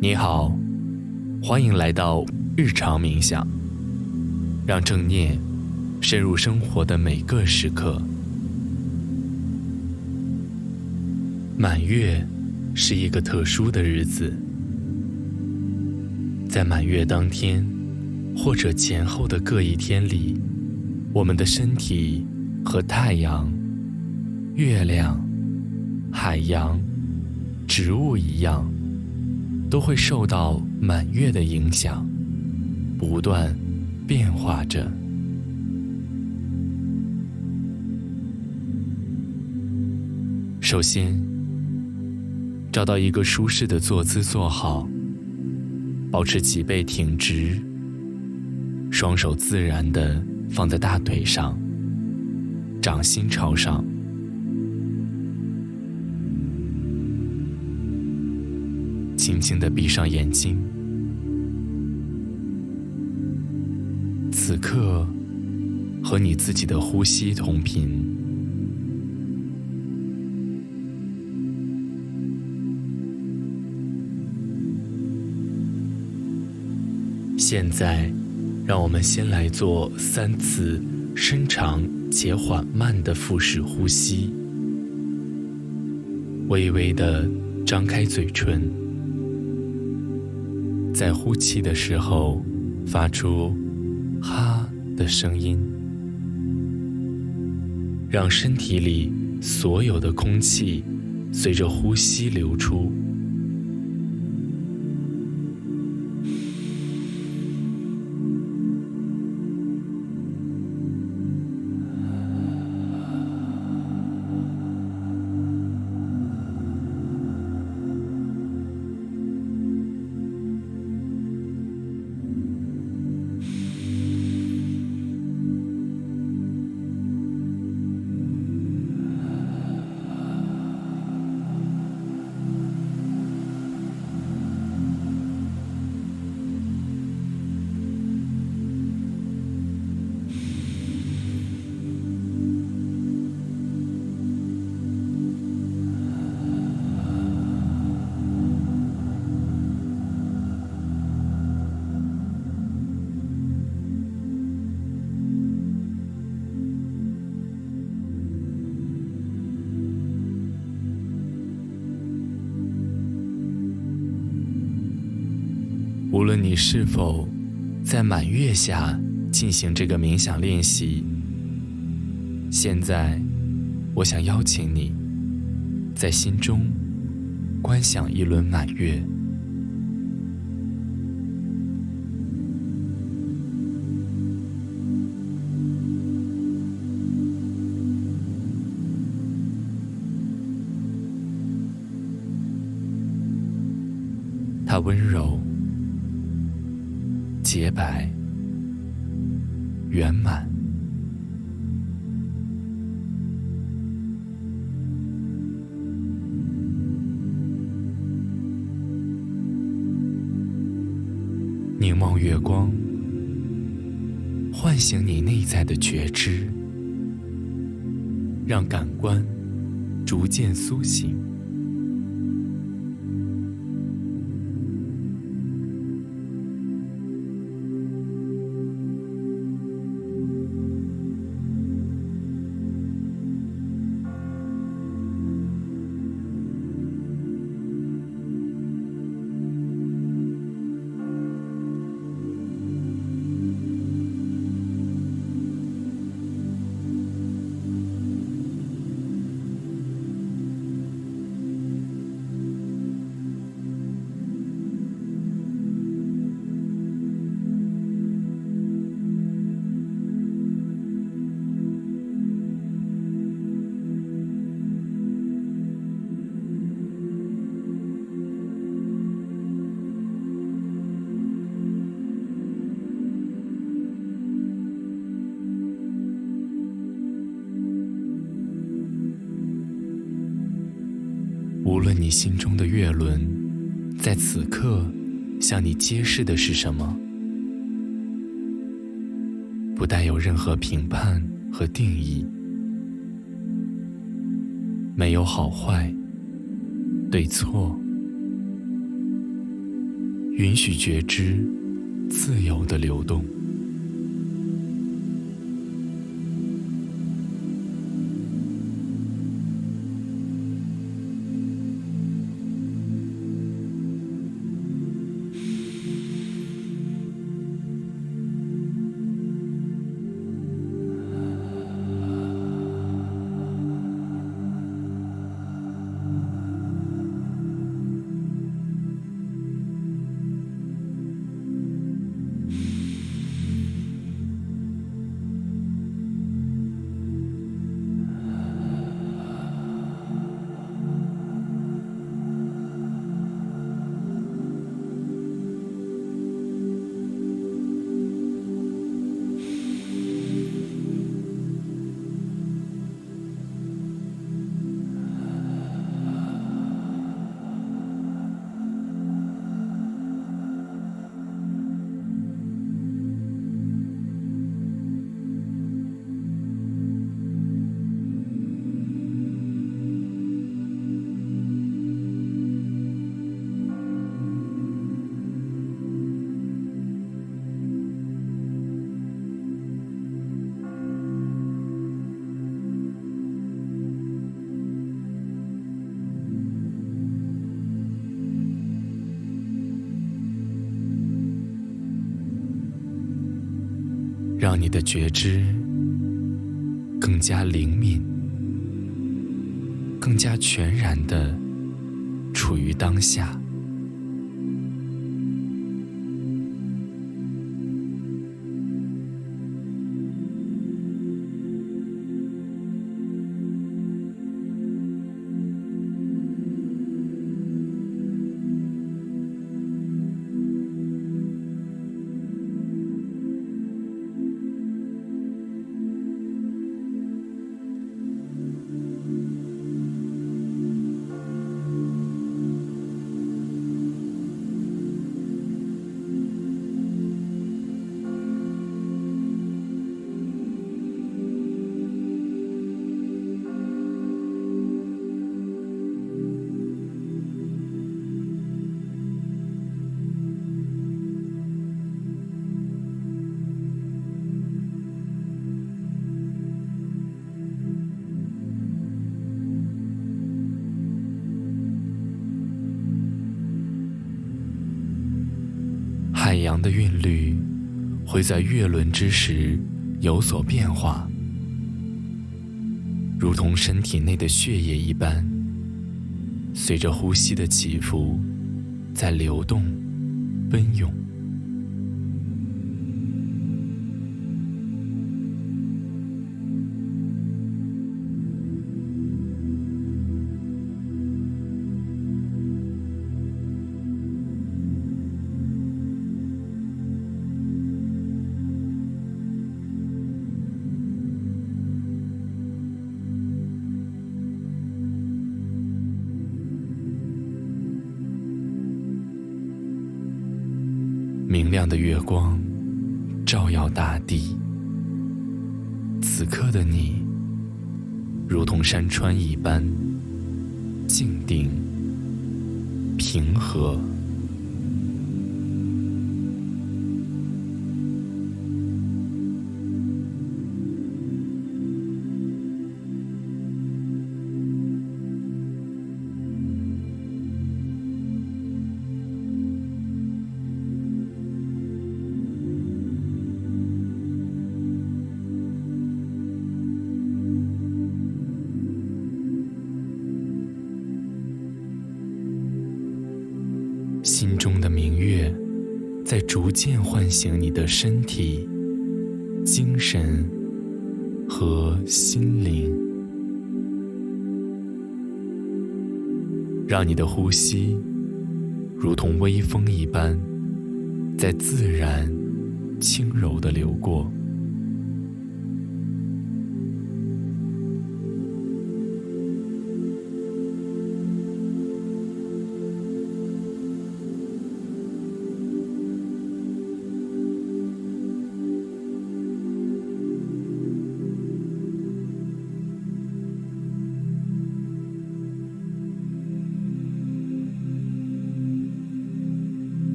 你好，欢迎来到日常冥想，让正念深入生活的每个时刻。满月是一个特殊的日子，在满月当天或者前后的各一天里，我们的身体和太阳、月亮、海洋、植物一样。都会受到满月的影响，不断变化着。首先，找到一个舒适的坐姿坐好，保持脊背挺直，双手自然的放在大腿上，掌心朝上。轻轻的闭上眼睛，此刻和你自己的呼吸同频。现在，让我们先来做三次深长且缓慢的腹式呼吸，微微的张开嘴唇。在呼气的时候，发出“哈”的声音，让身体里所有的空气随着呼吸流出。论你是否在满月下进行这个冥想练习，现在，我想邀请你，在心中观想一轮满月，它温柔。洁白、圆满，凝望月光，唤醒你内在的觉知，让感官逐渐苏醒。你心中的月轮在此刻向你揭示的是什么，不带有任何评判和定义，没有好坏、对错，允许觉知自由的流动。你的觉知更加灵敏，更加全然的处于当下。的韵律会在月轮之时有所变化，如同身体内的血液一般，随着呼吸的起伏，在流动、的月光照耀大地，此刻的你如同山川一般静定、平和。月，在逐渐唤醒你的身体、精神和心灵，让你的呼吸如同微风一般，在自然、轻柔的流过。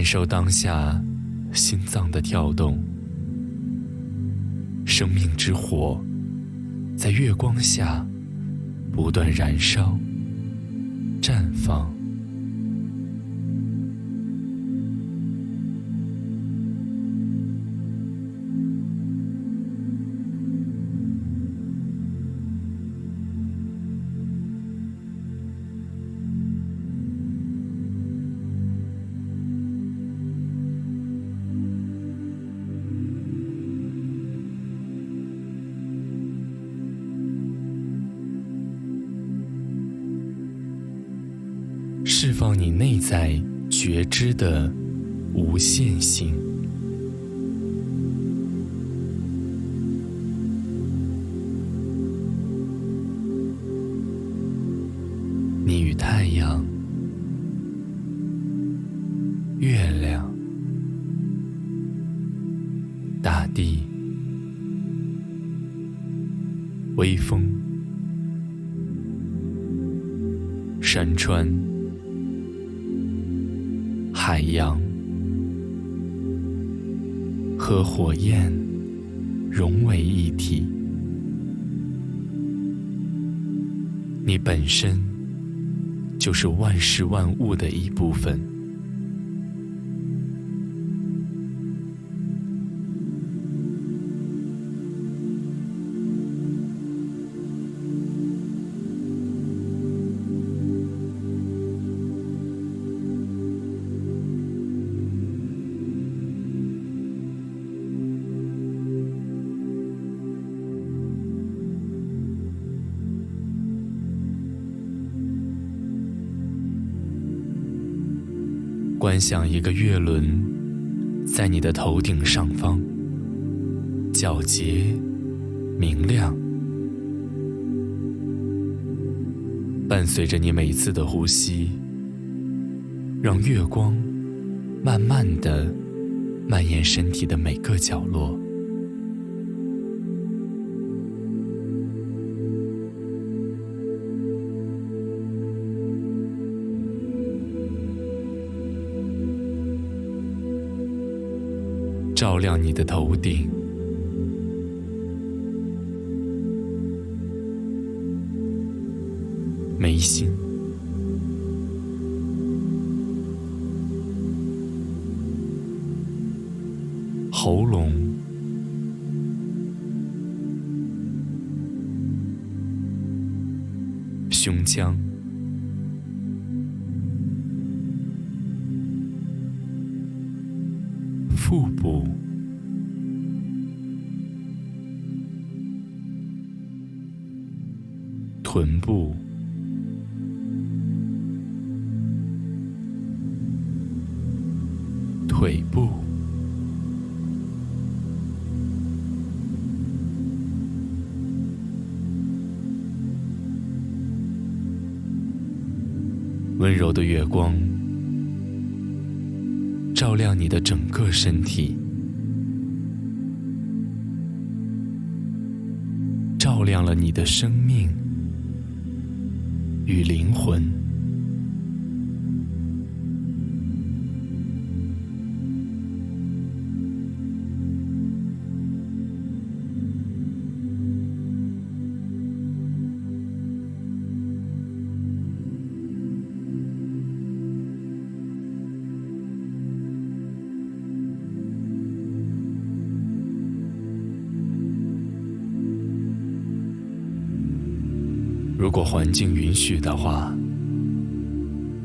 感受当下心脏的跳动，生命之火在月光下不断燃烧、绽放。释放你内在觉知的无限性。你与太阳、月亮、大地、微风、山川。海洋和火焰融为一体，你本身就是万事万物的一部分。观想一个月轮在你的头顶上方，皎洁明亮，伴随着你每次的呼吸，让月光慢慢的蔓延身体的每个角落。亮你的头顶，眉心、喉咙、胸腔。腹部、臀部、腿部、温柔的月光。照亮你的整个身体，照亮了你的生命。与灵魂。如果环境允许的话，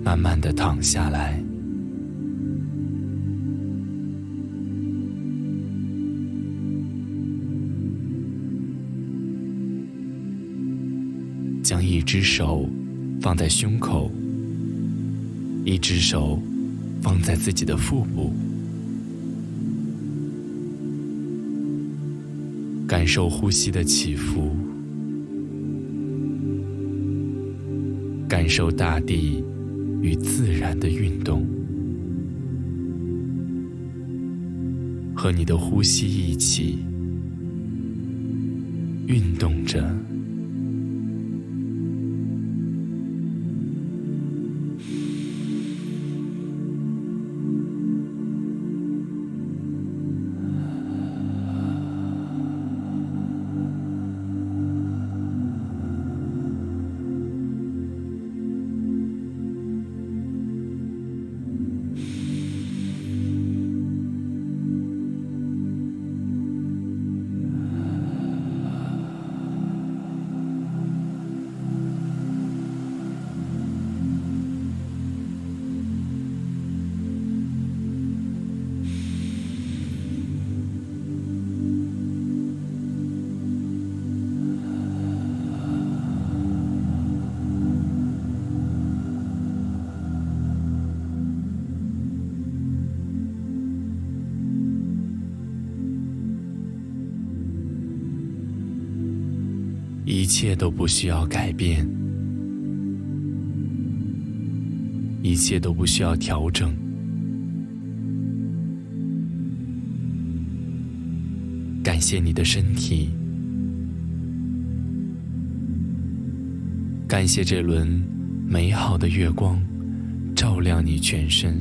慢慢的躺下来，将一只手放在胸口，一只手放在自己的腹部，感受呼吸的起伏。受大地与自然的运动，和你的呼吸一起运动着。一切都不需要改变，一切都不需要调整。感谢你的身体，感谢这轮美好的月光照亮你全身，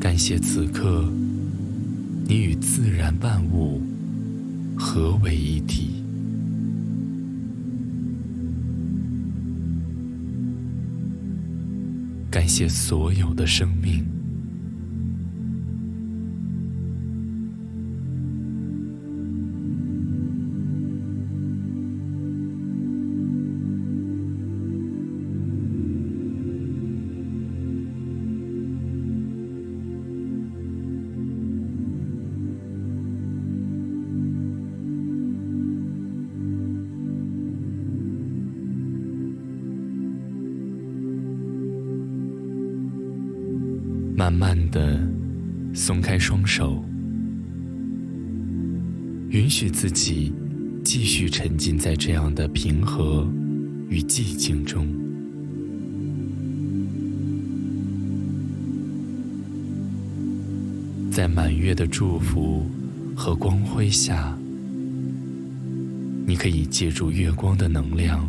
感谢此刻你与自然万物合为一体，感谢所有的生命。慢慢的松开双手，允许自己继续沉浸在这样的平和与寂静中。在满月的祝福和光辉下，你可以借助月光的能量，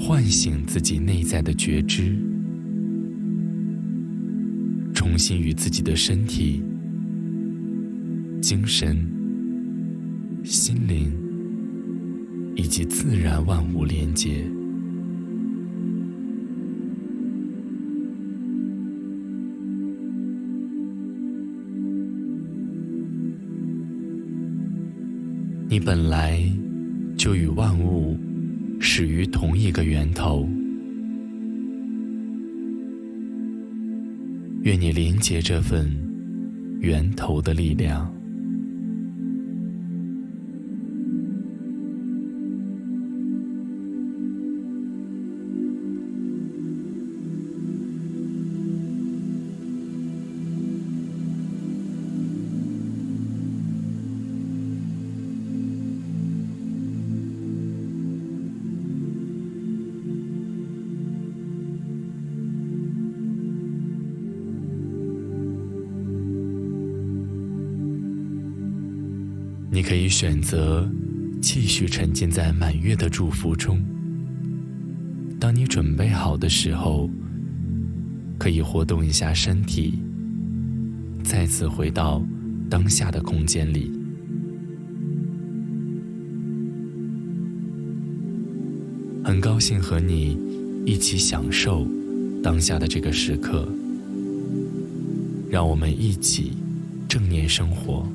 唤醒自己内在的觉知。重新与自己的身体、精神、心灵以及自然万物连接。你本来就与万物始于同一个源头。愿你连接这份源头的力量。你可以选择继续沉浸在满月的祝福中。当你准备好的时候，可以活动一下身体，再次回到当下的空间里。很高兴和你一起享受当下的这个时刻，让我们一起正念生活。